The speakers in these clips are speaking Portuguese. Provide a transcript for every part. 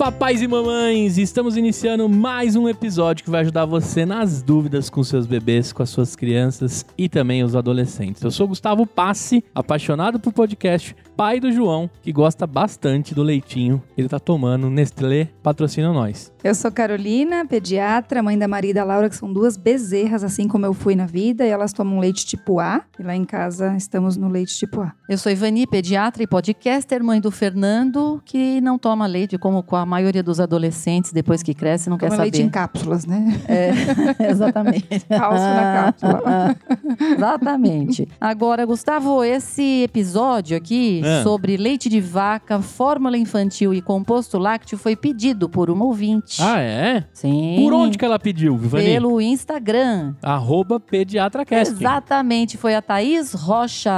papais e mamães! Estamos iniciando mais um episódio que vai ajudar você nas dúvidas com seus bebês, com as suas crianças e também os adolescentes. Eu sou Gustavo Passe, apaixonado por podcast, pai do João, que gosta bastante do leitinho que ele tá tomando. Nestlé patrocina nós. Eu sou Carolina, pediatra, mãe da Maria e da Laura, que são duas bezerras, assim como eu fui na vida, e elas tomam leite tipo A. E lá em casa estamos no leite tipo A. Eu sou Ivani, pediatra e podcaster, mãe do Fernando, que não toma leite, como com a maioria dos adolescentes, depois que cresce, não Toma quer saber. leite em cápsulas, né? É, exatamente. Calço na cápsula. exatamente. Agora, Gustavo, esse episódio aqui É. sobre leite de vaca, fórmula infantil e composto lácteo foi pedido por uma ouvinte. Ah, é? Sim. Por onde que ela pediu, Vivani? Pelo Instagram. Arroba PediatraCast. Exatamente, foi a Thaís Rocha.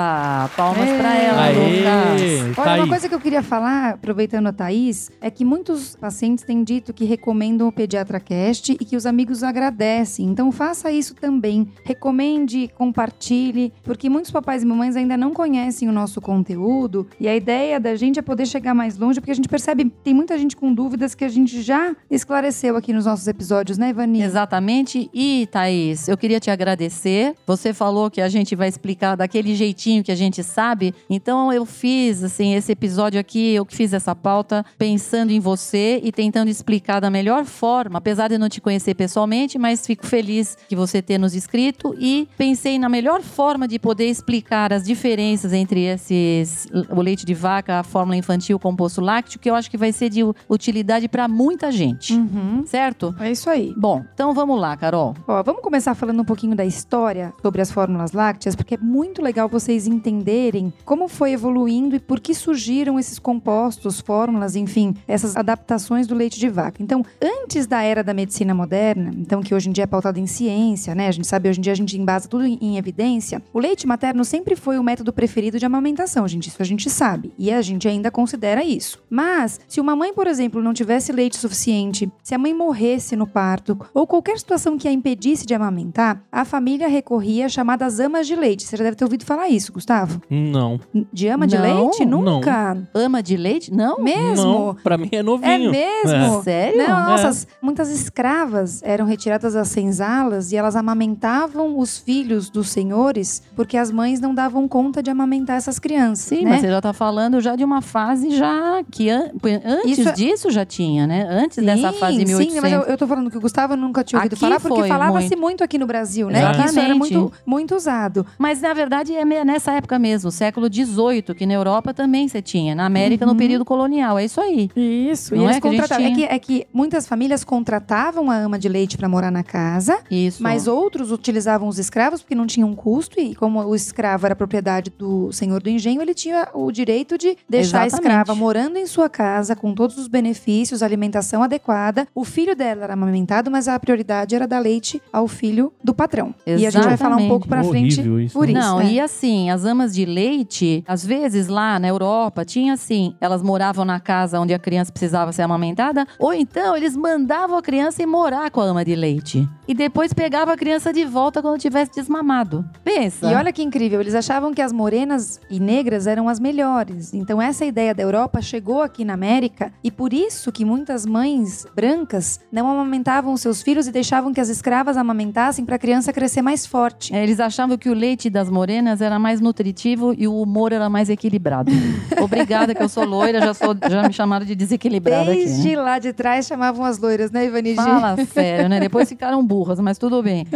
Palmas pra ela, Aê! Lucas. Olha, Thaís. uma coisa que eu queria falar, aproveitando a Thaís, é que muitos pacientes têm dito que recomendam o Pediatra Cast e que os amigos agradecem. Então faça isso também. Recomende, compartilhe, porque muitos papais e mamães ainda não conhecem o nosso conteúdo e a ideia da gente é poder chegar mais longe, porque a gente percebe que tem muita gente com dúvidas que a gente já esclareceu aqui nos nossos episódios, né, Ivani? Exatamente. E, Thaís, eu queria te agradecer. Você falou que a gente vai explicar daquele jeitinho que a gente sabe. Então, eu fiz, assim, esse episódio aqui, eu que fiz essa pauta pensando em você e tentando explicar da melhor forma, apesar de não te conhecer pessoalmente, mas fico feliz que você tenha nos escrito e pensei na melhor forma de poder explicar as diferenças entre esses, o leite de vaca, a fórmula infantil, o composto lácteo, que eu acho que vai ser de utilidade para muita gente. Uhum. Certo? É isso aí. Bom, então vamos lá, Carol. Ó, vamos começar falando um pouquinho da história sobre as fórmulas lácteas, porque é muito legal vocês entenderem como foi evoluindo e por que surgiram esses compostos, fórmulas, enfim, essas adaptações do leite de vaca. Então, antes da era da medicina moderna, então que hoje em dia é pautada em ciência, né? A gente sabe hoje em dia a gente embasa tudo em em evidência. O leite materno sempre foi o método preferido de amamentação, gente, isso a gente sabe, e a gente ainda considera isso. Mas se uma mãe, por exemplo, não tivesse leite suficiente, se a mãe morresse no parto ou qualquer situação que a impedisse de amamentar, a família recorria às chamadas amas de leite. Você já deve ter ouvido falar isso, Gustavo? Não. De ama de Não, leite? Nunca. Ama de leite? Não? Mesmo? Não, pra mim é É novinho. mesmo? Sério? Não, nossa, as- muitas escravas eram retiradas das senzalas e elas amamentavam os filhos dos senhores porque as mães não davam conta de amamentar essas crianças. Sim, né? mas você já tá falando já de uma fase já que an- antes Isso é- disso já tinha, né? Antes dessa fase Sim, 1800. mas eu, eu tô falando que o Gustavo nunca tinha ouvido Aqui falar, porque falava-se muito. muito. aqui no Brasil, né? Que isso era Exatamente. muito, muito usado. Mas na verdade é nessa época mesmo, século XVIII, que na Europa também você tinha, na América no período colonial, é isso aí. Isso, Não e é eles que a gente contratavam. É tinha? que, é que muitas famílias contratavam a ama de leite para morar na casa, Isso. mas outros utilizavam os escravos porque não tinham custo e como o escravo era propriedade do senhor do engenho, ele tinha o direito de deixar a Exatamente. escrava morando em sua casa com todos os benefícios, alimentação adequada. O filho dela era amamentado, mas a prioridade era dar leite ao filho do patrão. E a gente vai falar um Exatamente. pouco para frente Horrível isso, por né? isso. Não, é. e assim, as amas de leite, às vezes lá na Europa, tinha assim, elas moravam na casa onde a criança precisava ser amamentada, ou então eles mandavam a criança ir morar com a ama de leite. E depois pegava a criança de volta quando tivesse desmamado. Pensa. E olha que incrível, eles achavam que as morenas e negras eram as melhores. Então essa ideia da Europa chegou aqui na América e por isso que muitas mães brancas não amamentavam seus filhos e deixavam que as escravas amamentassem para a criança crescer mais forte. É, Eles achavam que o leite das morenas era mais nutritivo e o humor era mais equilibrado. Obrigada que eu sou loira, já, sou, já me chamaram de desequilibrada Desde Desde lá de trás chamavam as loiras, né, Ivanigi? Fala sério, né? Depois ficaram burras, mas tudo bem.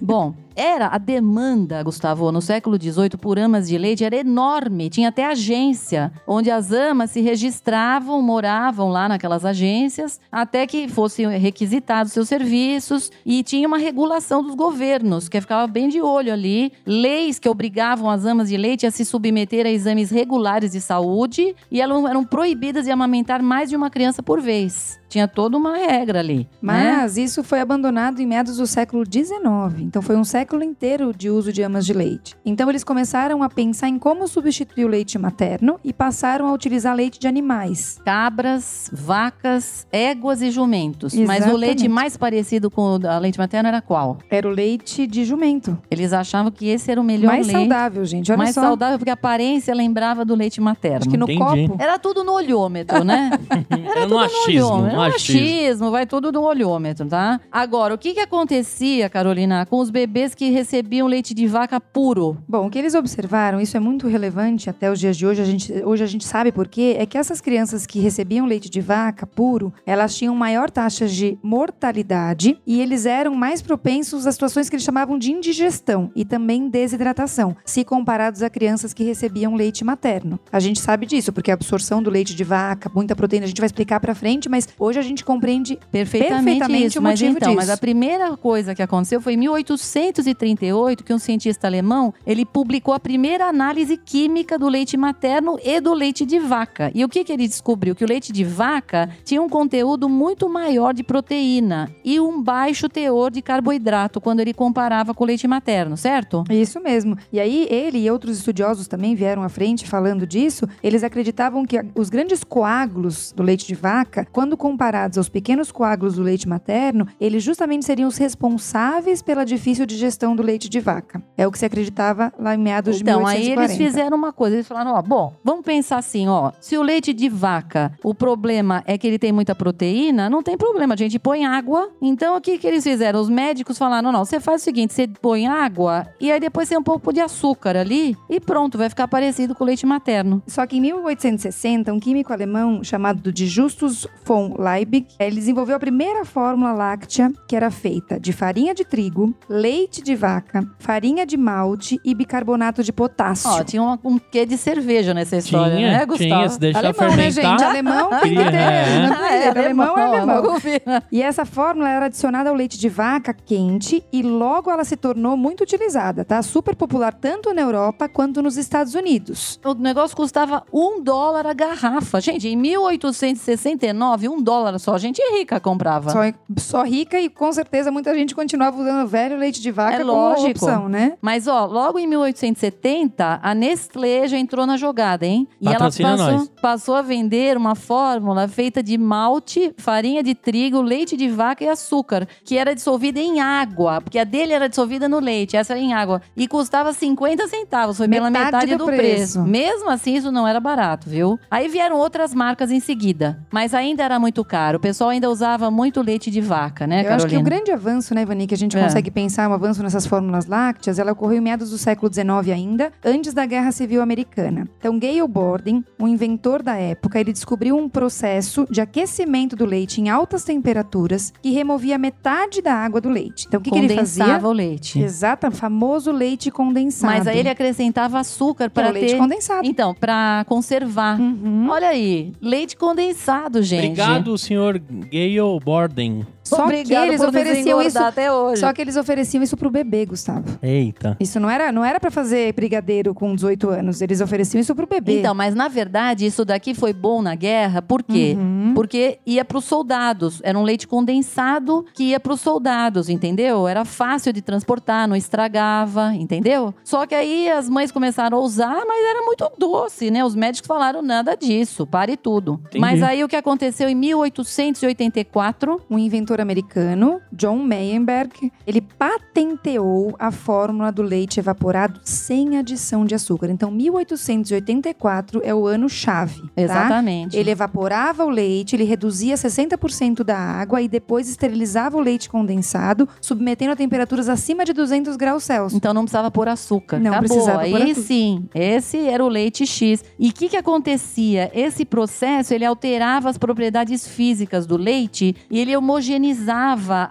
Bom, era a demanda, Gustavo, no século XVIII por amas de leite era enorme. Tinha até agência, onde as amas se registravam, moravam lá naquelas agências, até que fossem requisitados seus serviços e tinha uma regulação dos governos, que ficava bem de olho ali, leis que obrigavam as amas de leite a se submeter a exames regulares de saúde e elas eram proibidas de amamentar mais de uma criança por vez. Tinha toda uma regra ali. né? Mas isso foi abandonado em meados do século XIX. Então foi um século inteiro de uso de amas de leite. Então eles começaram a pensar em como substituir o leite materno e passaram a utilizar leite de animais. Cabras, vacas, éguas e jumentos. Mas o Exatamente. leite mais parecido com a leite materna era qual? Era o leite de jumento. Eles achavam que esse era o melhor mais leite. saudável, gente. Olha mais só. saudável, porque a aparência lembrava do leite materno. Acho que no Entendi. copo. Era tudo no olhômetro, né? Era no achismo, olhômetro. no Era no achismo. achismo, vai tudo no olhômetro, tá? Agora, o que que acontecia, Carolina, com os bebês que recebiam leite de vaca puro? Bom, o que eles observaram, isso é muito relevante até os dias de hoje, a gente, hoje a gente sabe por quê, é que essas crianças que recebiam leite de vaca puro, elas tinham maior taxa de mortalidade e eles eram mais propensos a situações que eles chamavam de indigestão e também desidratação, se comparados a crianças que recebiam leite materno. A gente sabe disso, porque a absorção do leite de vaca, muita proteína, a gente vai explicar pra frente, mas hoje a gente compreende Perfeitamente, Perfeitamente isso. o Mas motivo então, mas disso. a primeira coisa que aconteceu foi em 1838 que um cientista alemão ele publicou a primeira análise química do leite materno e do leite de vaca. E o que, que ele descobriu? Que o leite de vaca tinha um conteúdo muito maior de proteína e um baixo teor de carboidrato quando ele comparava com o leite materno, certo? Isso mesmo. E aí, ele e outros estudiosos também vieram à frente falando disso. Eles acreditavam que os grandes coágulos do leite de vaca, quando comparados aos pequenos coágulos do leite materno, eles justamente seriam os responsáveis pela difícil digestão do leite de vaca. É o que se acreditava lá em meados Então, de aí 1840. eles fizeram uma coisa, eles falaram, ó, bom, vamos pensar assim, ó, se o leite de vaca, o problema é que ele tem muita proteína, não tem problema, a gente põe água. Então, o que que eles fizeram? Os médicos falaram, não, você faz o seguinte, você põe água e aí depois tem um pouco de açúcar ali e pronto, vai ficar parecido com o leite materno. Só que em 1860, um químico alemão chamado de Justus von Liebig, ele desenvolveu a primeira fórmula láctea que era feita de farinha de trigo, leite de vaca, farinha de malte e bicarbonato de potássio. Ó, tinha uma- um quê de cerveja nessa história, tinha, né, Gustavo? tinha, se deixar alemão, né, fermentar. gente? Alemão tem que ter. é. Não Ah, é, é, alemão é. E essa fórmula era adicionada ao leite de vaca quente e logo ela se tornou muito utilizada, tá? Super popular tanto na Europa quanto nos Estados Unidos. O negócio custava um dólar a garrafa. Gente, em 1869, um dólar só, gente rica comprava. Só, só rica e com certeza muita gente continuava usando velho leite de vaca É como lógico. opção, né? Mas, ó, logo em 1870, a Nestlé já entrou na jogada, hein? E ela Patrocina passou, nós. passou a vender uma fórmula feita de malte, farinha de trigo, leite de vaca e açúcar, que era dissolvida em água, porque a dele era dissolvida no leite, essa era em água. E custava 50 centavos, foi pela Metade do do, preço. preço. Mesmo assim, isso não era barato, viu? Aí vieram outras marcas em seguida, mas ainda era muito caro. O pessoal ainda usava muito leite de vaca, né, Eu Carolina? acho que o grande avanço, né, Ivani, que a gente É. consegue pensar um avanço nessas fórmulas lácteas, ela ocorreu em meados do século XIX ainda, antes da Guerra Civil Americana. Então, Gale Borden, um inventor da época, ele descobriu um processo de aquecimento do leite em altas temperaturas que removia metade da água do leite. Então, o que, que ele fazia? Condensava o leite. Exato, famoso leite condensado. Mas aí ele acrescentava açúcar que é para o leite ter... condensado. Então, para conservar. Uhum. Olha aí, leite condensado, gente. Obrigado, senhor Gale Borden. Só Obrigado que eles ofereciam isso. até hoje. Só que eles ofereciam isso pro bebê, Gustavo. Eita. Isso não era, não era para fazer brigadeiro com 18 anos. Eles ofereciam isso pro bebê. Então, mas na verdade, isso daqui foi bom na guerra, por quê? Uhum. Porque ia para os soldados. Era um leite condensado que ia para os soldados, entendeu? Era fácil de transportar, não estragava, entendeu? Só que aí as mães começaram a usar, mas era muito doce, né? Os médicos falaram nada disso, pare tudo. Entendi. Mas aí o que aconteceu em 1884, Um inventor americano, John Meyerberg, ele patenteou a fórmula do leite evaporado sem adição de açúcar. Então, 1884 é o ano chave. Tá? Exatamente. Ele evaporava o leite, ele reduzia 60% da água e depois esterilizava o leite condensado, submetendo a temperaturas acima de 200 graus Celsius. Então não precisava pôr açúcar. Não Acabou. precisava Aí pôr açúcar. sim, esse era o leite X. E o que, que acontecia? Esse processo ele alterava as propriedades físicas do leite e ele homogeneizava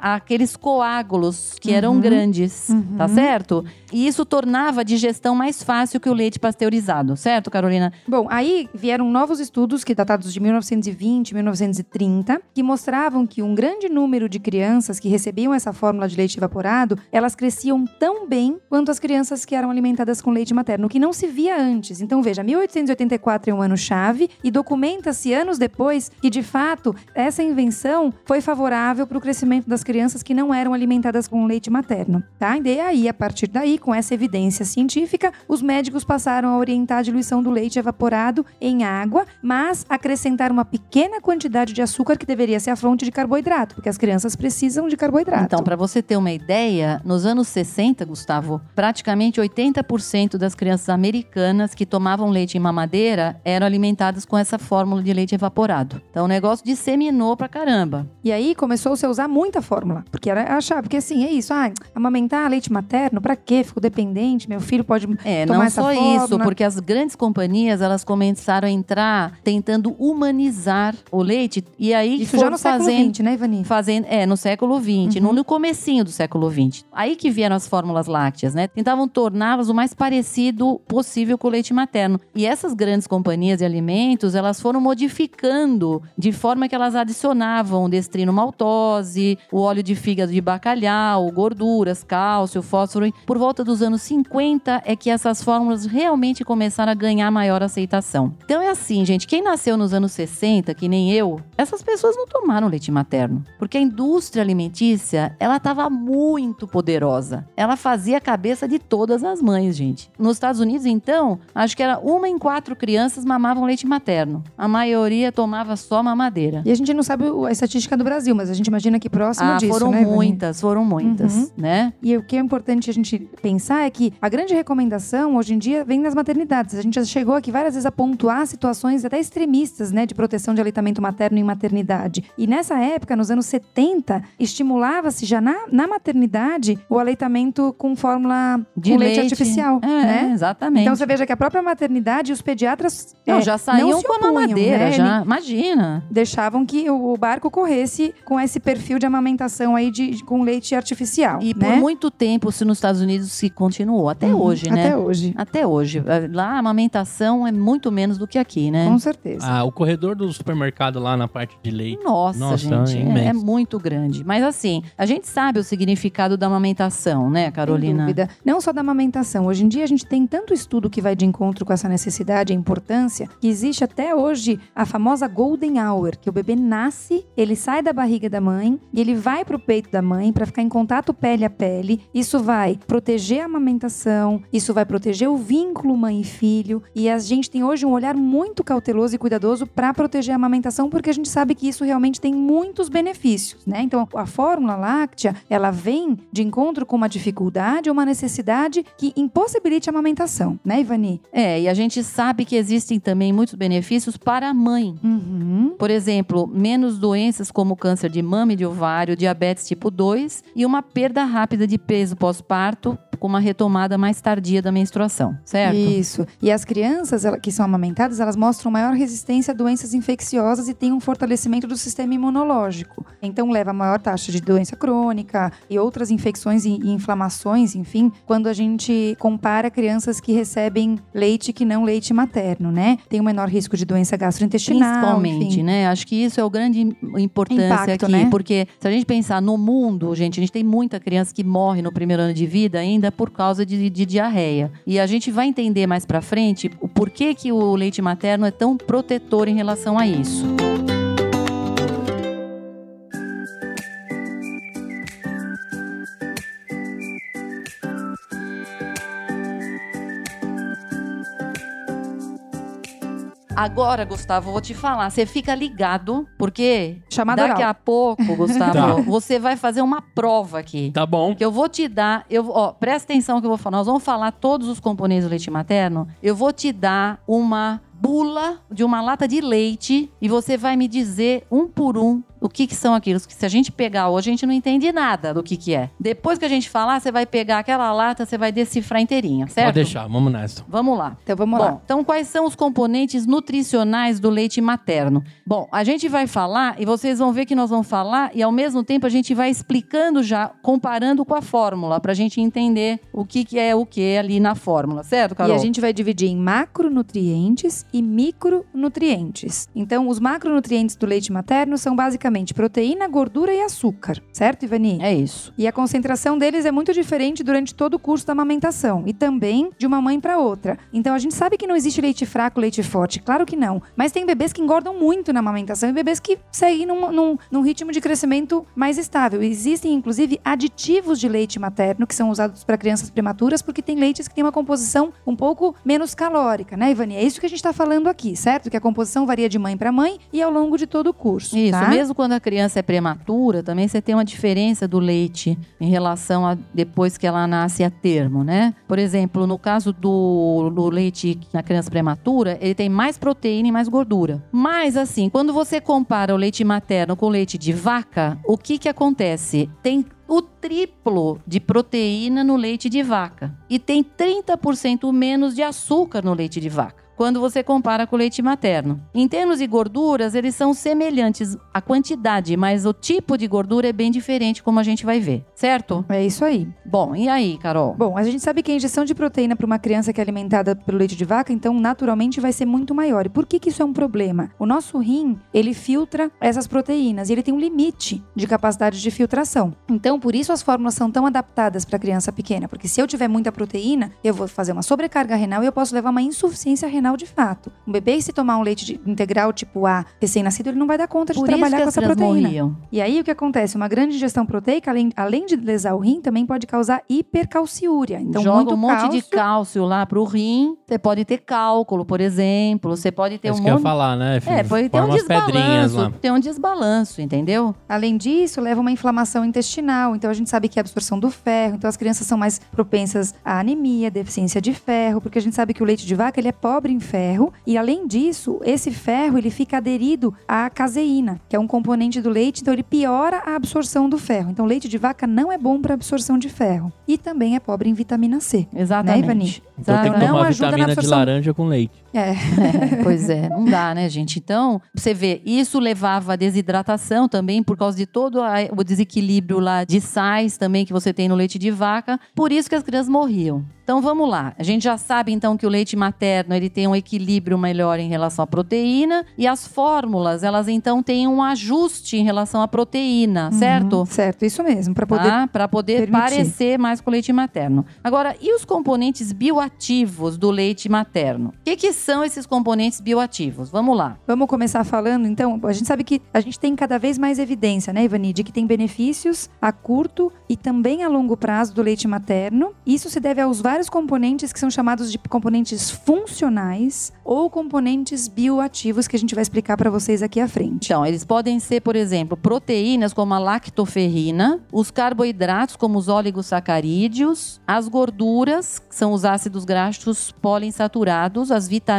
aqueles coágulos que eram Uhum. grandes, Uhum. tá certo? E isso tornava a digestão mais fácil que o leite pasteurizado, certo, Carolina? Bom, aí vieram novos estudos, que datados de 1920 e 1930, que mostravam que um grande número de crianças que recebiam essa fórmula de leite evaporado, elas cresciam tão bem quanto as crianças que eram alimentadas com leite materno, que não se via antes. Então, veja, 1884 é um ano-chave e documenta-se anos depois que, de fato, essa invenção foi favorável para o crescimento das crianças que não eram alimentadas com leite materno, tá? E aí, a partir daí, com essa evidência científica, os médicos passaram a orientar a diluição do leite evaporado em água, mas acrescentar uma pequena quantidade de açúcar que deveria ser a fonte de carboidrato, porque as crianças precisam de carboidrato. Então, para você ter uma ideia, nos anos 60, Gustavo, praticamente 80% das crianças americanas que tomavam leite em mamadeira eram alimentadas com essa fórmula de leite evaporado. Então, o negócio disseminou pra caramba. E aí começou-se a usar muita fórmula, porque era achar, porque assim, é isso, ah, amamentar leite materno, pra quê? Dependente, meu filho pode É, tomar não essa só fórmula. isso, porque as grandes companhias, elas começaram a entrar tentando humanizar o leite e aí Isso já no século fazendo XX, né, Ivani? fazendo, é, no século XX, Uhum. no, no comecinho do século XX. Aí que vieram as fórmulas lácteas, né? Tentavam torná-las o mais parecido possível com o leite materno. E essas grandes companhias de alimentos, elas foram modificando de forma que elas adicionavam destrino maltose, o óleo de fígado de bacalhau, gorduras, cálcio, fósforo. Por volta dos anos 50 é que essas fórmulas realmente começaram a ganhar maior aceitação. Então é assim, gente, quem nasceu nos anos 60, que nem eu, essas pessoas não tomaram leite materno, porque a indústria alimentícia, ela estava muito poderosa. Ela fazia a cabeça de todas as mães, gente. Nos Estados Unidos, então, acho que era uma em quatro crianças mamavam leite materno. A maioria tomava só mamadeira. E a gente não sabe a estatística do Brasil, mas a gente imagina que próximo Ah, disso, foram né, muitas, foram muitas, Uhum. né? E o que é importante a gente pensar é que a grande recomendação hoje em dia vem das maternidades. A gente já chegou aqui várias vezes a pontuar situações até extremistas, né, de proteção de aleitamento materno em maternidade. E nessa época, nos anos 70, estimulava-se já na, na maternidade o aleitamento com fórmula De com leite, artificial, É, né? exatamente. Então você veja que a própria maternidade e os pediatras não, é, já saíam com a mamadeira, né? já. Imagina. Deixavam que o barco corresse com esse perfil de amamentação aí de, com leite artificial. E né? por muito tempo, se nos Estados Unidos se continuou, até Uhum, hoje, né? Até hoje, Até hoje. Lá a amamentação é muito menos do que aqui, né? com certeza. Ah, o corredor do supermercado lá na parte de leite. Nossa, Nossa, gente, é é, é muito grande. Mas assim, a gente sabe o significado da amamentação, né, Sem Carolina? dúvida. Não só da amamentação. Hoje em dia a gente tem tanto estudo que vai de encontro com essa necessidade e importância que existe até hoje a famosa golden hour, que o bebê nasce, ele sai da barriga da mãe e ele vai pro peito da mãe para ficar em contato pele a pele. Isso vai proteger a amamentação, isso vai proteger o vínculo mãe e filho. E a gente tem hoje um olhar muito cauteloso e cuidadoso para proteger a amamentação, porque a gente sabe que isso realmente tem muitos benefícios, né? Então, a fórmula láctea, ela vem de encontro com uma dificuldade ou uma necessidade que impossibilite a amamentação, né, Ivani? É, e a gente sabe que existem também muitos benefícios para a mãe. Uhum. Por exemplo, menos doenças como câncer de mama e de ovário, diabetes tipo 2 e uma perda rápida de peso pós-parto com uma retomada mais tardia da menstruação, certo? Isso. E as crianças ela- que são amamentadas, elas mostram maior resistência a doenças infecciosas e têm um fortalecimento do sistema imunológico. Então leva a maior taxa de doença crônica e outras infecções e e inflamações, enfim, quando a gente compara crianças que recebem leite que não leite materno, né? Tem um menor risco de doença gastrointestinal, Principalmente, enfim. né? Acho que isso é o grande importância Impacto, aqui. né? Porque se a gente pensar no mundo, gente, a gente tem muita criança que morre no primeiro ano de vida ainda por causa de, de diarreia. E a gente vai entender mais pra frente o porquê que o leite materno é tão protetor em relação a isso. Agora, Gustavo, eu vou te falar. Você fica ligado, porque Chamada daqui oral. a pouco, Gustavo, Tá. você vai fazer uma prova aqui. Tá bom. Que eu vou te dar, eu, ó, presta atenção que eu vou falar. Nós vamos falar todos os componentes do leite materno. Eu vou te dar uma bula de uma lata de leite e você vai me dizer um por um o que, que são aqueles. Que se a gente pegar hoje, a gente não entende nada do que, que é. Depois que a gente falar, você vai pegar aquela lata, você vai decifrar inteirinha, certo? Pode deixar, vamos nessa. Vamos lá. Então vamos Bom, lá. então quais são os componentes nutricionais do leite materno? Bom, a gente vai falar e vocês vão ver que nós vamos falar e ao mesmo tempo a gente vai explicando já, comparando com a fórmula, pra gente entender o que, que é o que ali na fórmula, certo, Carol? E a gente vai dividir em macronutrientes e micronutrientes. Então, os macronutrientes do leite materno são basicamente proteína, gordura e açúcar, certo, Ivani? É isso. E a concentração deles é muito diferente durante todo o curso da amamentação e também de uma mãe para outra. Então a gente sabe que não existe leite fraco, leite forte, claro que não. Mas tem bebês que engordam muito na amamentação e bebês que seguem num, num- num ritmo de crescimento mais estável. Existem inclusive aditivos de leite materno que são usados para crianças prematuras porque tem leites que têm uma composição um pouco menos calórica, né, Ivani? É isso que a gente está falando aqui, certo? Que a composição varia de mãe para mãe e ao longo de todo o curso. Isso, tá? mesmo quando a criança é prematura, também você tem uma diferença do leite em relação a depois que ela nasce a termo, né? Por exemplo, no caso do, do leite na criança prematura, ele tem mais proteína e mais gordura. Mas assim, quando você compara o leite materno com o leite de vaca, o que que acontece? Tem o triplo de proteína no leite de vaca e tem 30% menos de açúcar no leite de vaca quando você compara com o leite materno. Em termos de gorduras, eles são semelhantes a quantidade, mas o tipo de gordura é bem diferente, como a gente vai ver, certo? É isso aí. Bom, e aí, Carol? Bom, a gente sabe que a injeção de proteína para uma criança que é alimentada pelo leite de vaca, então naturalmente vai ser muito maior. E por que, que isso é um problema? O nosso rim, ele filtra essas proteínas e ele tem um limite de capacidade de filtração. Então, por isso as fórmulas são tão adaptadas para criança pequena, porque se eu tiver muita proteína, eu vou fazer uma sobrecarga renal e eu posso levar uma insuficiência renal de fato. Um bebê, se tomar um leite de- integral tipo A, recém-nascido, ele não vai dar conta de Por isso trabalhar que com as essa proteína. morriam. E aí o que acontece? Uma grande ingestão proteica, além, além de lesar o rim, também pode causar hipercalciúria. Então, Joga muito um monte cálcio, de cálcio lá pro rim. Você pode ter cálculo, por exemplo. Você pode ter É um isso que eu monte... falar, né? É, pode ter um desbalanço. Tem um desbalanço, entendeu? Além disso, leva uma inflamação intestinal. Então a gente sabe que a absorção do ferro. Então as crianças são mais propensas à anemia, deficiência de ferro, porque a gente sabe que o leite de vaca ele é pobre em ferro. E além disso, esse ferro ele fica aderido à caseína, que é um componente do leite. Então ele piora a absorção do ferro. Então leite de vaca não é bom para absorção de ferro. E também é pobre em vitamina C. Exatamente. Ivani? Então tem que Não tomar ajuda na vitamina de absorção. laranja com leite. É. É, pois é, não dá, né, gente? Então, você vê, isso levava à desidratação também, por causa de todo o desequilíbrio lá de sais também que você tem no leite de vaca. Por isso que as crianças morriam. Então vamos lá. A gente já sabe então que o leite materno ele tem um equilíbrio melhor em relação à proteína e as fórmulas elas então têm um ajuste em relação à proteína, certo? Uhum, certo, isso mesmo. Para poder Tá? Para poder permitir. parecer mais com o leite materno. Agora, e os componentes bioativos do leite materno? O que, que são esses componentes bioativos? Vamos lá. Vamos começar falando, então, a gente sabe que a gente tem cada vez mais evidência, né, Ivani, de que tem benefícios a curto e também a longo prazo do leite materno. Isso se deve aos vários componentes que são chamados de componentes funcionais ou componentes bioativos que a gente vai explicar para vocês aqui à frente. Então, eles podem ser, por exemplo, proteínas como a lactoferrina, os carboidratos como os oligosacarídeos, as gorduras, que são os ácidos graxos poliinsaturados, as vitaminas,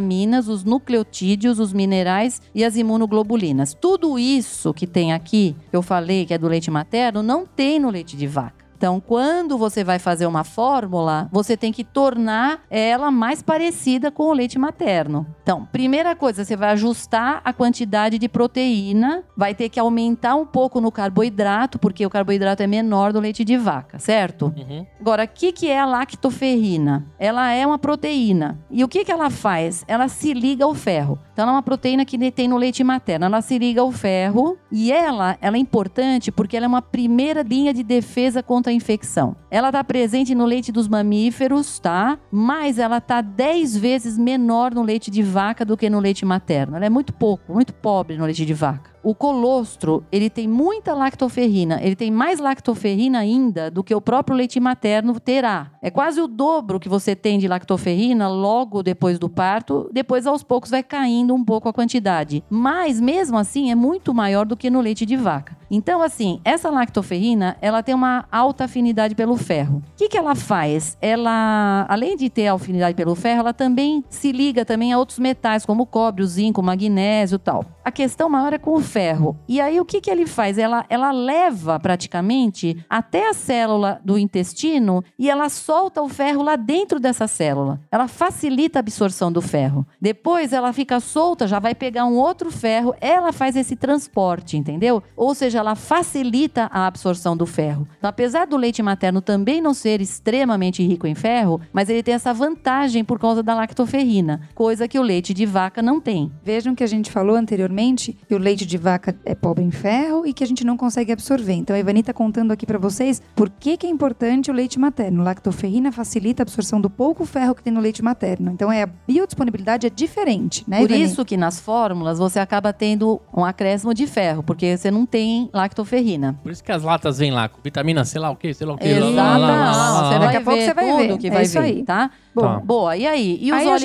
os nucleotídeos, os minerais e as imunoglobulinas. Tudo isso que tem aqui, que eu falei que é do leite materno, não tem no leite de vaca. Então, quando você vai fazer uma fórmula, você tem que tornar ela mais parecida com o leite materno. Então, primeira coisa, você vai ajustar a quantidade de proteína, vai ter que aumentar um pouco no carboidrato, porque o carboidrato é menor do leite de vaca, certo? Agora, o que, que é a lactoferrina? Ela é uma proteína. E o que, que ela faz? Ela se liga ao ferro. Então, ela é uma proteína que tem no leite materno. Ela se liga ao ferro e ela, ela é importante porque ela é uma primeira linha de defesa contra a infecção. Ela está presente no leite dos mamíferos, tá? Mas ela está 10 vezes menor no leite de vaca do que no leite materno. Ela é muito pouco, muito pobre no leite de vaca. O colostro, ele tem muita lactoferrina. Ele tem mais lactoferrina ainda do que o próprio leite materno terá. É quase o dobro que você tem de lactoferrina logo depois do parto. Depois, aos poucos, vai caindo um pouco a quantidade. Mas, mesmo assim, é muito maior do que no leite de vaca. Então, assim, essa lactoferrina, ela tem uma alta afinidade pelo ferro. O que, que ela faz? Ela, além de ter afinidade pelo ferro, ela também se liga também a outros metais, como o cobre, o zinco, o magnésio tal. A questão maior é com o ferro. E aí, o que, que ele faz? Ela, ela leva praticamente até a célula do intestino e ela solta o ferro lá dentro dessa célula. Ela facilita a absorção do ferro. Depois, ela fica solta, já vai pegar um outro ferro, ela faz esse transporte, entendeu? Ou seja, ela facilita a absorção do ferro. Então, apesar do leite materno também não ser extremamente rico em ferro, mas ele tem essa vantagem por causa da lactoferrina, coisa que o leite de vaca não tem. Vejam que a gente falou anteriormente que o leite de vaca é pobre em ferro e que a gente não consegue absorver. Então, a Ivani está contando aqui para vocês por que, que é importante o leite materno. Lactoferrina facilita a absorção do pouco ferro que tem no leite materno. Então, é, a biodisponibilidade é diferente, né, Por Ivani? isso que nas fórmulas você acaba tendo um acréscimo de ferro, porque você não tem lactoferrina. Por isso que as latas vêm lá com vitamina, sei lá o que, sei lá o que. Exato. Lá, lá, lá, lá, lá, Você lá. vai Daqui a pouco ver você vai tudo ver. que É vai isso ver, aí. tá? Bom, Tá. Boa, e aí? E os Aí a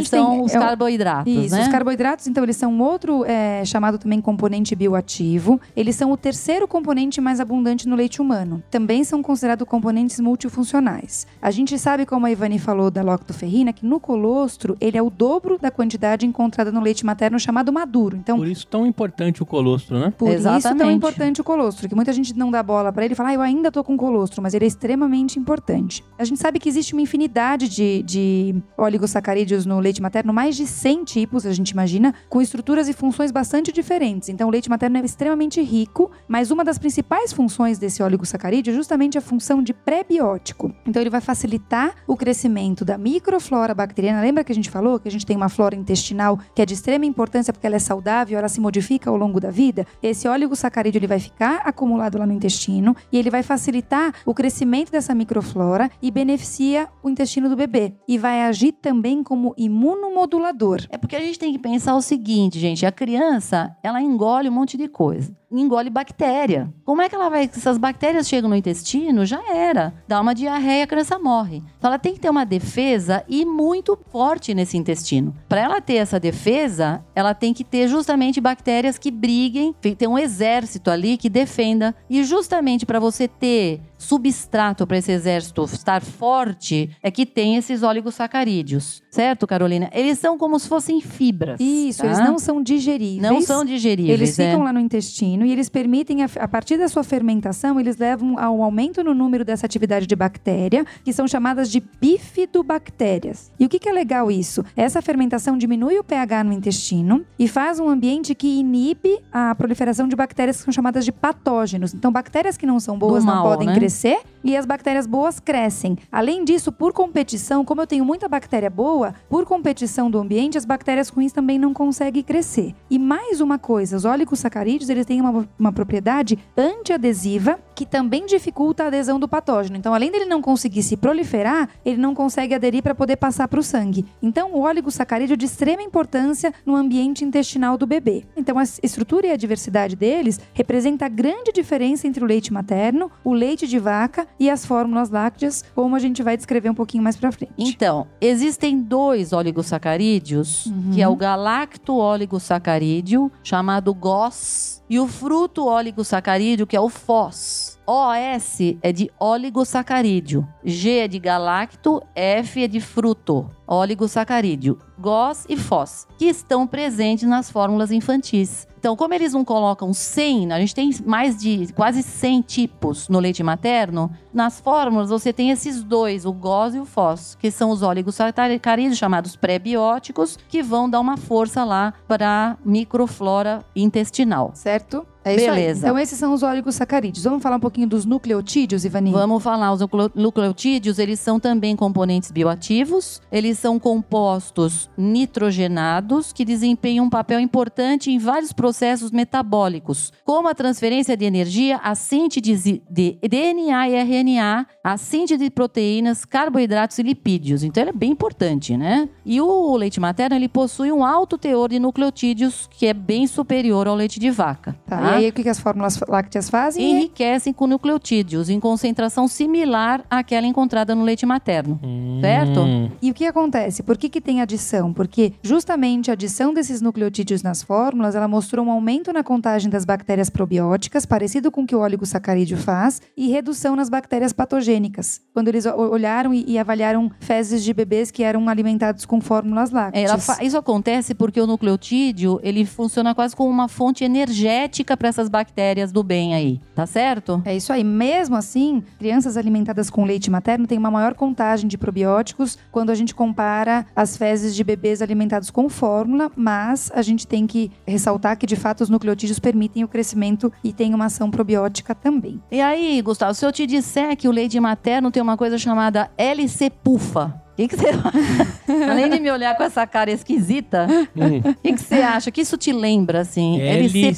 que são tem- os é carboidratos, Isso, né? os carboidratos, então, eles são outro é, chamado também componente bioativo. Eles são o terceiro componente mais abundante no leite humano. Também são considerados componentes multifuncionais. A gente sabe, como a Ivani falou da lactoferrina, que no colostro ele é o dobro da quantidade encontrada no leite materno chamado maduro. Então, Por isso tão importante o colostro, né? por isso tão Exatamente. importante o colostro, que muita gente não dá bola pra ele e fala, ah, eu ainda tô com colostro, mas ele é extremamente importante. A gente sabe que existe uma infinidade de, de oligosacarídeos no leite materno, mais de 100 tipos, a gente imagina, com estruturas e funções bastante diferentes. Então, o leite materno é extremamente rico, mas uma das principais funções desse oligosacarídeo é justamente a função de pré-biótico. Então, ele vai facilitar o crescimento da microflora bacteriana. Lembra que a gente falou que a gente tem uma flora intestinal que é de extrema importância porque ela é saudável, ela se modifica ao longo da vida? Esse oligosacarídeo ele vai ficar acumulado lá no intestino e ele vai facilitar o crescimento dessa microflora e beneficia o intestino do bebê. E vai agir também como imunomodulador. É porque a gente tem que pensar o seguinte, gente. A criança, ela engole um monte de coisa. Engole bactéria. Como é que ela vai... Se essas bactérias chegam no intestino, já era. Dá uma diarreia, a criança morre. Então, ela tem que ter uma defesa e muito forte nesse intestino. Para ela ter essa defesa, ela tem que ter justamente bactérias que briguem, ter um exército ali que defenda. E justamente para você ter substrato para esse exército estar forte, é que tem esses oligosacarídeos. Certo, Carolina? Eles são como se fossem fibras. Isso, tá? eles não são digeríveis. Não são digeríveis. Eles é. ficam lá no intestino e eles permitem, a, a partir da sua fermentação, eles levam ao aumento no número dessa atividade de bactéria, que são chamadas de bifidobactérias. E o que, que é legal isso? Essa fermentação diminui o pH no intestino e faz um ambiente que inibe a proliferação de bactérias que são chamadas de patógenos. Então, bactérias que não são boas Do não mal, podem né? crescer e as bactérias boas crescem. Além disso, por competição, como eu tenho muita bactéria boa, por competição do ambiente, as bactérias ruins também não conseguem crescer. E mais uma coisa, os oligosacarídeos, eles têm uma, uma propriedade antiadesiva que também dificulta a adesão do patógeno. Então, além dele não conseguir se proliferar, ele não consegue aderir para poder passar para o sangue. Então, o oligosacarídeo é de extrema importância no ambiente intestinal do bebê. Então, a estrutura e a diversidade deles representa a grande diferença entre o leite materno, o leite de vaca e as fórmulas lácteas, como a gente vai descrever um pouquinho mais para frente. Então, existem dois oligosacarídeos, que é o galacto-oligosacarídeo, chamado GOS, e o fruto oligosacarídeo, que é o FOS. OS é de oligosacarídeo, G é de galacto, F é de fruto, oligosacarídeo, GOS e FOS, que estão presentes nas fórmulas infantis. Então, como eles não colocam 100, a gente tem mais de quase 100 tipos no leite materno, nas fórmulas você tem esses dois, o GOS e o FOS, que são os oligosacarídeos chamados pré-bióticos, que vão dar uma força lá para a microflora intestinal. Certo? É isso aí. Beleza. Então esses são os oligosacarídeos. Vamos falar um pouquinho dos nucleotídeos, Ivaninho? Vamos falar, os nucleo- nucleotídeos, eles são também componentes bioativos, eles são compostos nitrogenados que desempenham um papel importante em vários processos metabólicos, como a transferência de energia, a síntese de DNA e RNA, a síntese de proteínas, carboidratos e lipídios. Então ele é bem importante, né? E o leite materno, ele possui um alto teor de nucleotídeos que é bem superior ao leite de vaca. Tá, tá? E aí o que, que as fórmulas lácteas fazem? enriquecem com nucleotídeos em concentração similar àquela encontrada no leite materno. Certo? Hum. E o que acontece? Por que, que tem adição? Porque justamente a adição desses nucleotídeos nas fórmulas, ela mostrou um aumento na contagem das bactérias probióticas, parecido com o que o oligosacarídeo faz, e redução nas bactérias patogênicas. Quando eles olharam e, e avaliaram fezes de bebês que eram alimentados com fórmulas lácteas. Isso acontece porque o nucleotídeo ele funciona quase como uma fonte energética para essas bactérias do bem aí, tá certo? É isso aí. Mesmo assim, crianças alimentadas com leite materno têm uma maior contagem de probióticos quando a gente compara as fezes de bebês alimentados com fórmula, mas a gente tem que ressaltar que de fato os nucleotídeos permitem o crescimento e tem uma ação probiótica também. E aí, Gustavo, se eu te disser que o leite materno tem uma coisa chamada LC pufa, o que, que você. Além de me olhar com essa cara esquisita, Hum. o que, que você acha? Que isso te lembra, assim? LC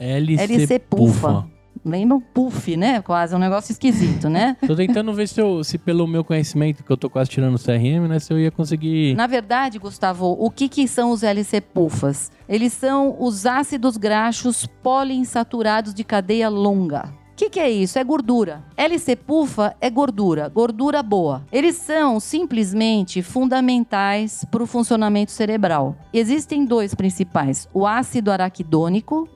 LC Lembra um puff, né? Quase, um negócio esquisito, né? Tô tentando ver se, eu, se pelo meu conhecimento, que eu tô quase tirando o CRM, né? Se eu ia conseguir. Na verdade, Gustavo, o que, que são os LC pufas? Eles são os ácidos graxos poliinsaturados de cadeia longa. O que, que é isso? É gordura. LC pufa é gordura, gordura boa. Eles são simplesmente fundamentais para o funcionamento cerebral. Existem dois principais: o ácido araquidônico,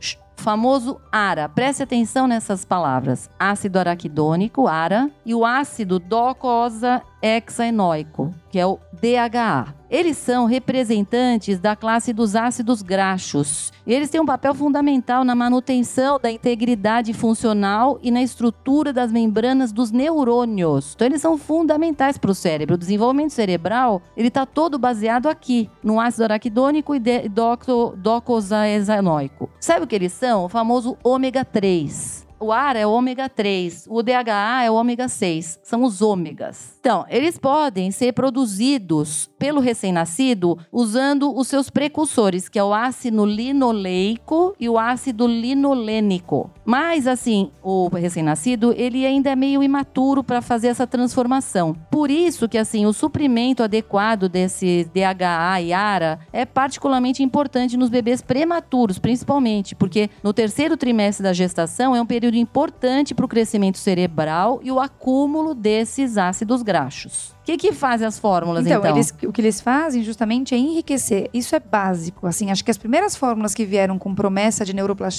famoso ARA. Preste atenção nessas palavras: ácido araquidônico, ARA, e o ácido docosa hexaenóico, que é o DHA. Eles são representantes da classe dos ácidos graxos. Eles têm um papel fundamental na manutenção da integridade funcional e na estrutura das membranas dos neurônios. Então eles são fundamentais para o cérebro. O desenvolvimento cerebral, ele está todo baseado aqui, no ácido araquidônico e de- doco- docosahexaenoico. Sabe o que eles são? O famoso ômega 3. O ARA é o ômega 3, o DHA é o ômega 6, são os ômegas. Então, eles podem ser produzidos pelo recém-nascido usando os seus precursores, que é o ácido linoleico e o ácido linolênico. Mas, assim, o recém-nascido, ele ainda é meio imaturo para fazer essa transformação. Por isso que, assim, o suprimento adequado desse DHA e ARA é particularmente importante nos bebês prematuros, principalmente, porque no terceiro trimestre da gestação é um período importante para o crescimento cerebral e o acúmulo desses ácidos graxos. O que, que fazem as fórmulas, então? Então, eles- o que eles fazem justamente é enriquecer. Isso é básico. Assim, acho que as primeiras fórmulas que vieram com promessa de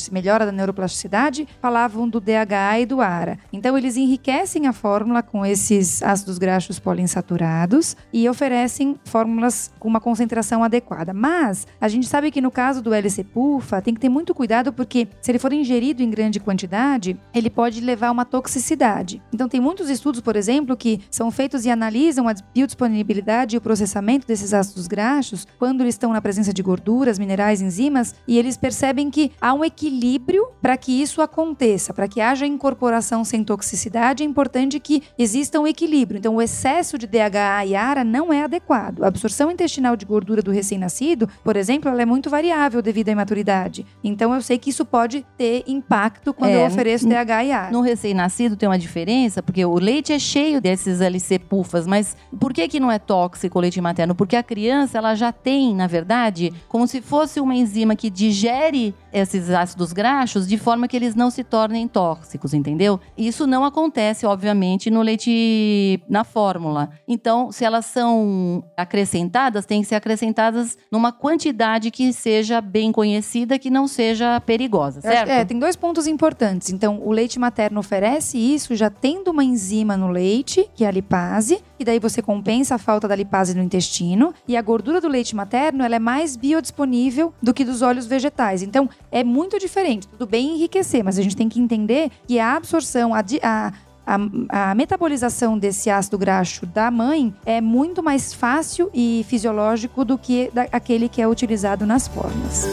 melhora da neuroplasticidade falavam do DHA e do ARA. Então, eles enriquecem a fórmula com esses ácidos graxos poliinsaturados e oferecem fórmulas com uma concentração adequada. Mas a gente sabe que no caso do LC-PUFA tem que ter muito cuidado porque se ele for ingerido em grande quantidade, ele pode levar a uma toxicidade. Então, tem muitos estudos, por exemplo, que são feitos e analisam a biodisponibilidade e o processamento desses ácidos graxos quando eles estão na presença de gorduras, minerais, enzimas, e eles percebem que há um equilíbrio para que isso aconteça, para que haja incorporação sem toxicidade, é importante que exista um equilíbrio. Então, o excesso de DHA e ARA não é adequado. A absorção intestinal de gordura do recém-nascido, por exemplo, ela é muito variável devido à imaturidade. Então, eu sei que isso pode ter impacto quando É, eu ofereço DHA e ARA. No recém-nascido tem uma diferença, porque o leite é cheio desses LC pufas, mas por que que não é tóxico o leite materno? Porque a criança, ela já tem, na verdade, como se fosse uma enzima que digere esses ácidos graxos de forma que eles não se tornem tóxicos, entendeu? Isso não acontece, obviamente, no leite na fórmula. Então, se elas são acrescentadas, tem que ser acrescentadas numa quantidade que seja bem conhecida, que não seja perigosa, certo? É, tem dois pontos importantes. Então, o leite materno oferece isso já tendo uma enzima no leite, que é a lipase, e daí você compensa a falta da lipase no intestino. E a gordura do leite materno, ela é mais biodisponível do que dos óleos vegetais. Então, é muito diferente. Tudo bem enriquecer, mas a gente tem que entender que a absorção, a, a a, a metabolização desse ácido graxo da mãe é muito mais fácil e fisiológico do que da- aquele que é utilizado nas formas.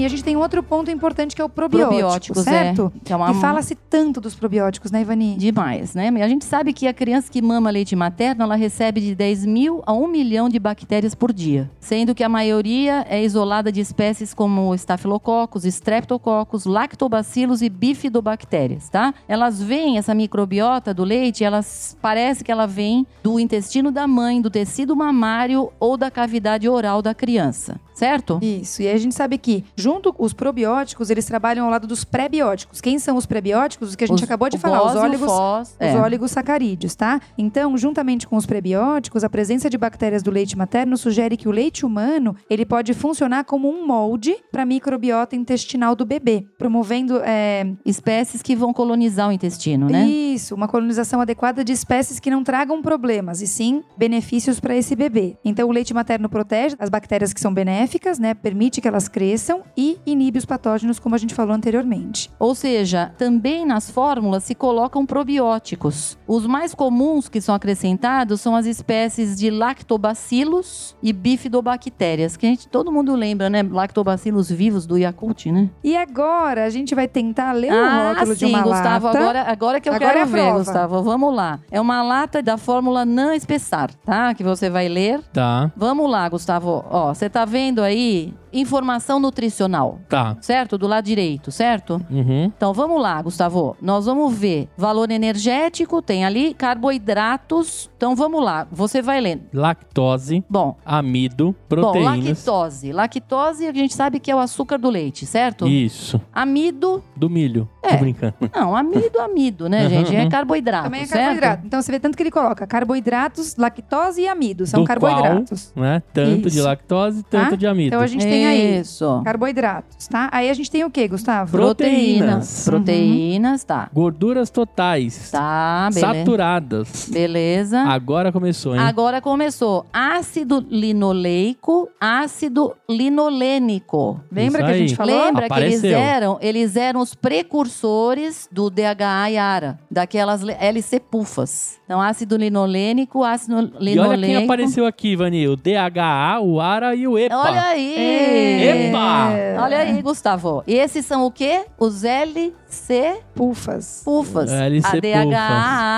Ivani, a gente tem outro ponto importante que é o probiótico, Probióticos, certo? é. Que é uma- E fala-se tanto dos probióticos, né, Ivani? Demais, né? E a gente sabe que a criança que mama leite materno, ela recebe de 10 mil a 1 milhão de bactérias por dia. Sendo que a maioria é isolada de espécies como estafilococcus, streptococcus, lactobacilos e bifidobactérias, tá? Elas vêm, essa microbiota do leite, elas parece que ela vem do intestino da mãe, do tecido mamário ou da cavidade oral da criança, certo? Isso. E a gente sabe que, junto com os probióticos, eles trabalham ao lado dos pré-bióticos. Quem são os pré-bióticos? Os que a gente Os- acabou de falar, os óligos, fós, os é. oligosacarídeos, tá? Então, juntamente com os prebióticos, a presença de bactérias do leite materno sugere que o leite humano ele pode funcionar como um molde para a microbiota intestinal do bebê, promovendo é, Espécies que vão colonizar o intestino, né? isso, uma colonização adequada de espécies que não tragam problemas e sim benefícios para esse bebê. Então, o leite materno protege as bactérias que são benéficas, né? Permite que elas cresçam e inibe os patógenos, como a gente falou anteriormente. Ou seja, também nas fórmulas se colocam probióticos. Os mais comuns que são acrescentados são as espécies de lactobacilos e bifidobactérias, que a gente todo mundo lembra, né? Lactobacilos vivos do Yakult, né? E agora a gente vai tentar ler o ah, rótulo de sim, uma Gustavo, lata. agora agora que eu Agora quero é ver, prova. Gustavo. Vamos lá. É uma lata da fórmula não espessar, tá? Que você vai ler. Tá, Vamos lá, Gustavo. Ó, você tá vendo aí informação nutricional, tá. certo? Do lado direito, certo? Uhum. Então vamos lá, Gustavo. Nós vamos ver valor energético, tem ali carboidratos. Então vamos lá, você vai lendo. Lactose, Bom, amido, bom, proteínas. lactose. Lactose a gente sabe que é o açúcar do leite, certo? Isso, Amido, do milho. É. Tô brincando. não, amido, amido, né, gente? É carboidrato, Também é certo? carboidrato. Então você vê tanto que ele coloca carboidratos, lactose e amido. São Do carboidratos. Né? Tanto de Isso. lactose, tanto Tá? de amido. Então a gente tem aí Isso. carboidratos, tá? Aí a gente tem o quê, Gustavo? Proteínas. Proteínas. Proteínas, tá. Gorduras totais. Tá, beleza. Saturadas. Beleza. Agora começou, hein? Agora começou ácido linoleico, ácido linolênico. Lembra Isso que a gente aí. falou? Lembra que eles Apareceu. eram, eles eram os precursores do DHA e ARA, daquelas LC pufas. Então, ácido linolênico, ácido E olha quem apareceu aqui, Vani. O DHA, o ARA e o EPA. Olha aí! Epa! Olha aí, Gustavo. Esses são o quê? Os LC Pufas. pufas. LC a DHA, pufas. a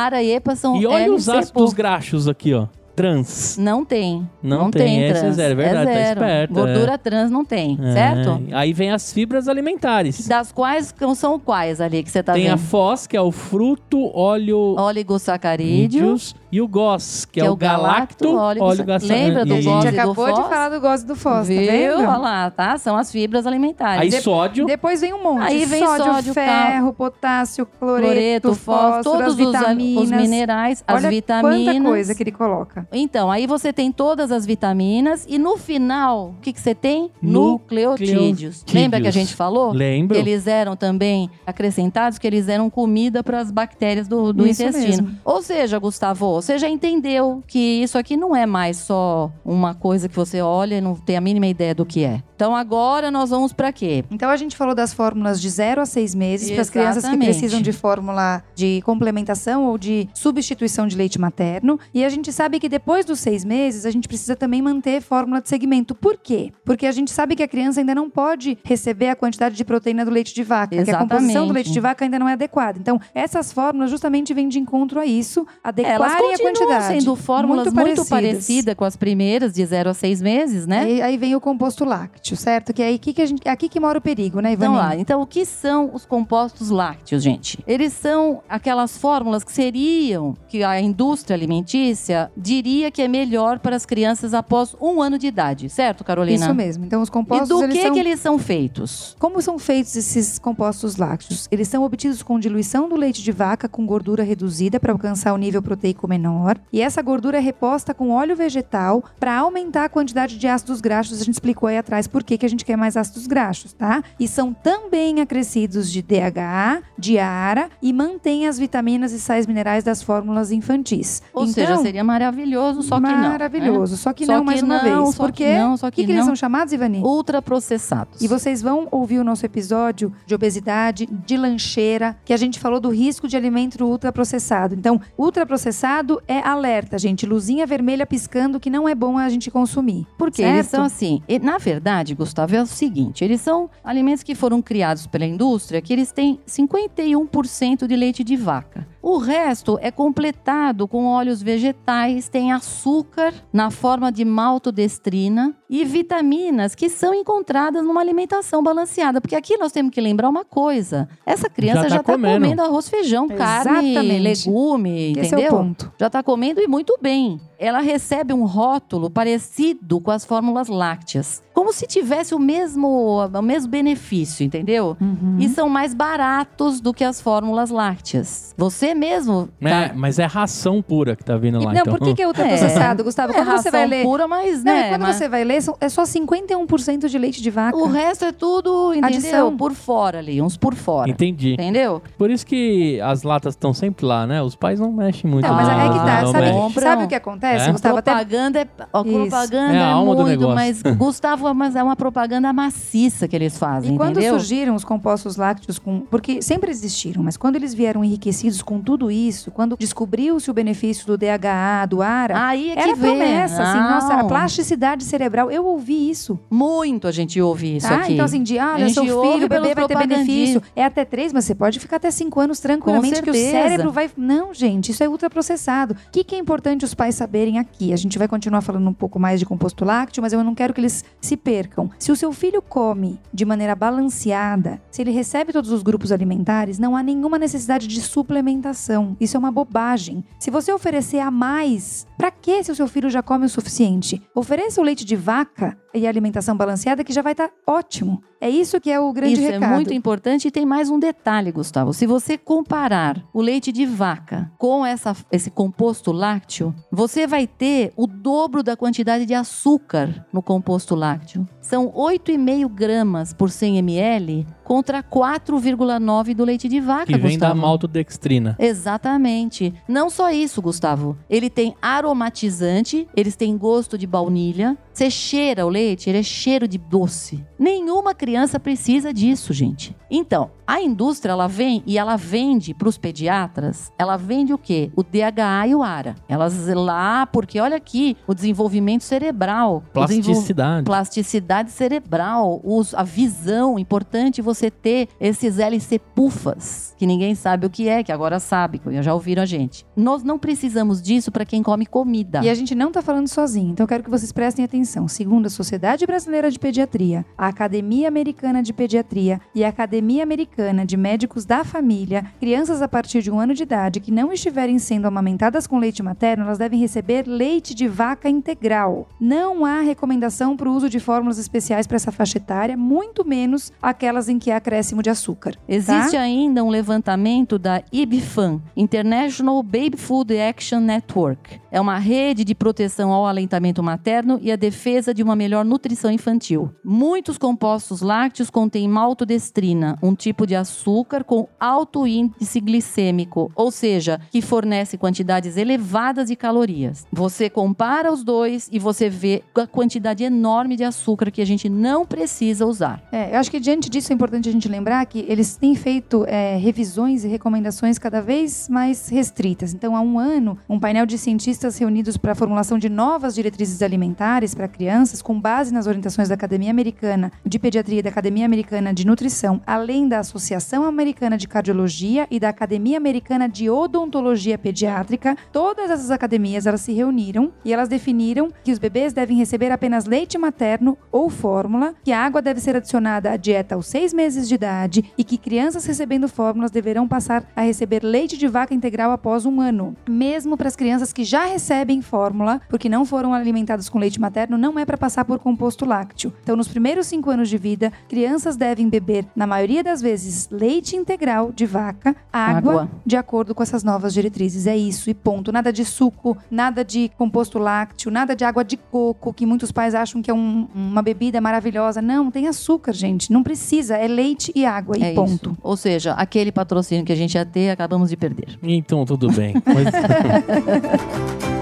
ARA e EPA são E olha LC os ácidos pufas. graxos aqui, ó. Trans. Não tem. Não tem, tem, esse é trans. zero, verdade, tá esperto, Gordura trans não tem, certo? É, Aí vem as fibras alimentares. Das quais são quais ali que você tá Tem a vendo? FOS, que é o fruto óleo Oligosacarídeo. e o GOS, que, é, o galacto óleo óleo Lembra do A e- gente gose do acabou de fós? falar do gozo do fós, tá Viu? vendo? Olha lá, tá? São as fibras alimentares. Aí sódio, Depois vem um monte. Aí vem sódio, sódio, ferro, potássio, cloreto, Cloreto, fósforo, as todos os, vitaminas. os minerais, as Olha vitaminas. quanta coisa que ele coloca. Então, aí você tem todas as vitaminas e no final, o que, que você tem? Nucleotídeos. Lembra que a gente falou? lembro. Eles eram também acrescentados, que eles eram comida para as bactérias do, do intestino. mesmo. Ou seja, Gustavo, você já entendeu que isso aqui não é mais só uma coisa que você olha e não tem a mínima ideia do que é. Então agora nós vamos para quê? Então a gente falou das fórmulas de 0 a 6 meses para as crianças que precisam de fórmula de complementação ou de substituição de leite materno. E a gente sabe que depois dos seis meses a gente precisa também manter fórmula de segmento. Por quê? Porque a gente sabe que a criança ainda não pode receber a quantidade de proteína do leite de vaca, que a composição do Exatamente. leite de vaca ainda não é adequada. Então essas fórmulas justamente vêm de encontro a isso, Elas adequarem a quantidade. sendo fórmulas muito, parecidas. parecidas com as primeiras, de 0 a 6 meses, né? Aí, aí vem o composto lácteo, certo? Que é aqui que, a gente, aqui que mora o perigo, né, Então, Ivani? lá, então o que são os compostos lácteos, gente? Eles são aquelas fórmulas que seriam, que a indústria alimentícia diria que é melhor para as crianças após um ano de idade, certo, Carolina? Isso mesmo. Então os E compostos do eles que são que eles são feitos? Como são feitos esses compostos lácteos? Eles são obtidos com diluição do leite de vaca com gordura reduzida para alcançar o nível proteico menor. E essa gordura é reposta com óleo vegetal para aumentar a quantidade de ácidos graxos. A gente explicou aí atrás por que, que a gente quer mais ácidos graxos, tá? E são também acrescidos de DHA, de ARA e mantém as vitaminas e sais minerais das fórmulas infantis. Ou então, seja, seria maravilhoso maravilhoso, só que não. né? Maravilhoso. Só que Só não, que mais uma não, vez. só Por que quê? não, só O que, que que eles não. são chamados, Ivani? Ultraprocessados. E vocês vão ouvir o nosso episódio de obesidade, de lancheira, que a gente falou do risco de alimento ultraprocessado. Então, ultraprocessado é alerta, gente. Luzinha vermelha piscando que não é bom a gente consumir. Porque certo? eles são assim. e, na verdade, Gustavo, é o seguinte: eles são alimentos que foram criados pela indústria, que eles têm 51% de leite de vaca. O resto é completado com óleos vegetais, tem açúcar na forma de maltodestrina e vitaminas que são encontradas numa alimentação balanceada. Porque aqui nós temos que lembrar uma coisa: essa criança tá já está comendo. comendo arroz, feijão, carne, Exatamente. legume, Esse é o entendeu? ponto. já está comendo e muito bem. Ela recebe um rótulo parecido com as fórmulas lácteas, como se tivesse o mesmo, o mesmo benefício, entendeu? Uhum. E são mais baratos do que as fórmulas lácteas. Você mesmo. É, tá- mas é ração pura que tá vindo E- lá, não, então. por que, que é ultraprocessado, Gustavo? é Quando ração você vai ler. pura, mas Não, né, e quando mas você vai ler, são- é só 51% de leite de vaca. o resto é tudo, entendeu? Adição. Por fora ali, uns por fora. Entendi. Entendeu? Por isso que as latas estão sempre lá, né? Os pais não mexem muito. Não, mas é que tá. não Sabe. Compram. sabe o que acontece, É? Gustavo? Até propaganda é, a propaganda É a é, alma do muito, negócio. mas Gustavo, mas é uma propaganda maciça que eles fazem, E quando entendeu? surgiram os compostos lácteos com. Porque sempre existiram, mas quando eles vieram enriquecidos com tudo isso, quando descobriu-se o benefício do DHA, do ARA. Aí é que Era vê. promessa, assim, nossa, a plasticidade cerebral, eu ouvi isso. Muito a gente ouve isso tá? aqui. Então, assim, de, ah, olha, seu filho, o bebê vai ter benefício. É até três, mas você pode ficar até cinco anos tranquilamente, que o cérebro vai. Não, gente, isso é ultraprocessado. O que, que é importante os pais saberem aqui? A gente vai continuar falando um pouco mais de composto lácteo, mas eu não quero que eles se percam. Se o seu filho come de maneira balanceada, se ele recebe todos os grupos alimentares, não há nenhuma necessidade de suplementação. Isso é uma bobagem. Se você oferecer a mais, pra que se o seu filho já come o suficiente? Ofereça o leite de vaca faca e a alimentação balanceada que já vai estar ótimo. É isso que é o grande Isso recado. é muito importante e tem mais um detalhe, Gustavo. Se você comparar o leite de vaca com essa, esse composto lácteo, você vai ter o dobro da quantidade de açúcar no composto lácteo. São 8,5 gramas por 100 ml contra 4,9 do leite de vaca, Que vem da Gustavo. maltodextrina. Exatamente. Não só isso, Gustavo. Ele tem aromatizante, eles têm gosto de baunilha. Você cheira o leite, ele é cheiro de doce. Nenhuma criança precisa disso, gente. Então, a indústria ela vem e ela vende para os pediatras, ela vende o quê? O DHA e o ARA. Elas lá, porque olha aqui, o desenvolvimento cerebral, o desenvol- Plasticidade. plasticidade cerebral, os- a visão, importante você ter esses LC pufas, que ninguém sabe o que é, que agora sabe, que já ouviram a gente. Nós não precisamos disso para quem come comida. E a gente não está falando sozinho, então eu quero que vocês prestem atenção. Segundo a Sociedade Brasileira de Pediatria, a Academia Americana de Pediatria e a Academia Americana de Médicos da Família, crianças a partir de um ano de idade que não estiverem sendo amamentadas com leite materno, elas devem receber leite de vaca integral. Não há recomendação para o uso de fórmulas especiais para essa faixa etária, muito menos aquelas em que há acréscimo de açúcar. Existe tá? ainda um levantamento da IBFAN, International Baby Food Action Network. É uma rede de proteção ao aleitamento materno e a defesa de uma melhor nutrição infantil. Muitos compostos lácteos contêm maltodestrina, um tipo de açúcar com alto índice glicêmico, ou seja, que fornece quantidades elevadas de calorias. Você compara os dois e você vê a quantidade enorme de açúcar que a gente não precisa usar. É, eu acho que diante disso é importante a gente lembrar que eles têm feito é, revisões e recomendações cada vez mais restritas. Então, há um ano, um painel de cientistas reunidos para a formulação de novas diretrizes alimentares para crianças, com base nas orientações da Academia Americana de Pediatria e da Academia Americana de Nutrição, além da Associação Americana de Cardiologia e da Academia Americana de Odontologia Pediátrica, todas essas academias elas se reuniram e elas definiram que os bebês devem receber apenas leite materno ou fórmula, que a água deve ser adicionada à dieta aos seis meses de idade e que crianças recebendo fórmulas deverão passar a receber leite de vaca integral após um ano. Mesmo para as crianças que já recebem fórmula, porque não foram alimentadas com leite materno, não é para passar por composto lácteo. Então, nos primeiros cinco anos de vida, crianças devem beber, na maioria das vezes, leite integral de vaca, água, Água. de acordo com essas novas diretrizes. É isso e ponto. Nada de suco, nada de composto lácteo, nada de água de coco, que muitos pais acham que é um- uma bebida maravilhosa. Não, tem açúcar, gente. Não precisa. É leite e água e É ponto. isso. Ou seja, aquele patrocínio que a gente ia ter, acabamos de perder. Então, tudo bem. Mas-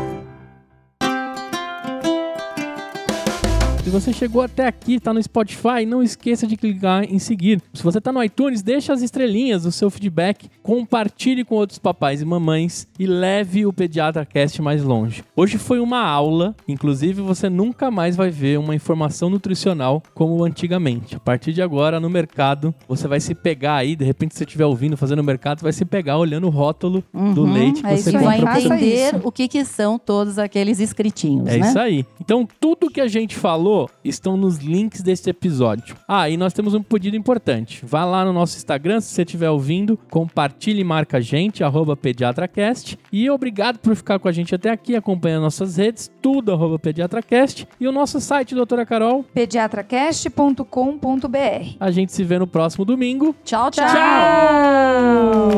Se você chegou até aqui, tá no Spotify, não esqueça de clicar em seguir. Se você tá no iTunes, deixa as estrelinhas, o seu feedback, compartilhe com outros papais e mamães e leve o Pediatra Cast mais longe. Hoje foi uma aula, inclusive você nunca mais vai ver uma informação nutricional como antigamente. A partir de agora, no mercado, você vai se pegar aí, de repente, se você estiver ouvindo, fazendo mercado, vai se pegar olhando o rótulo do Uhum, leite que é você isso vai entender isso. o que, que são todos aqueles escritinhos, É né? isso aí. Então, tudo que a gente falou estão nos links desse episódio. Ah, e nós temos um pedido importante. Vá lá no nosso Instagram, se você estiver ouvindo, compartilhe e marca a gente, arroba pediatracast. E obrigado por ficar com a gente até aqui, acompanhando nossas redes, tudo arroba pediatracast. E o nosso site, doutora Carol. pediatracast.com.br. A gente se vê no próximo domingo. Tchau, tchau. Tchau!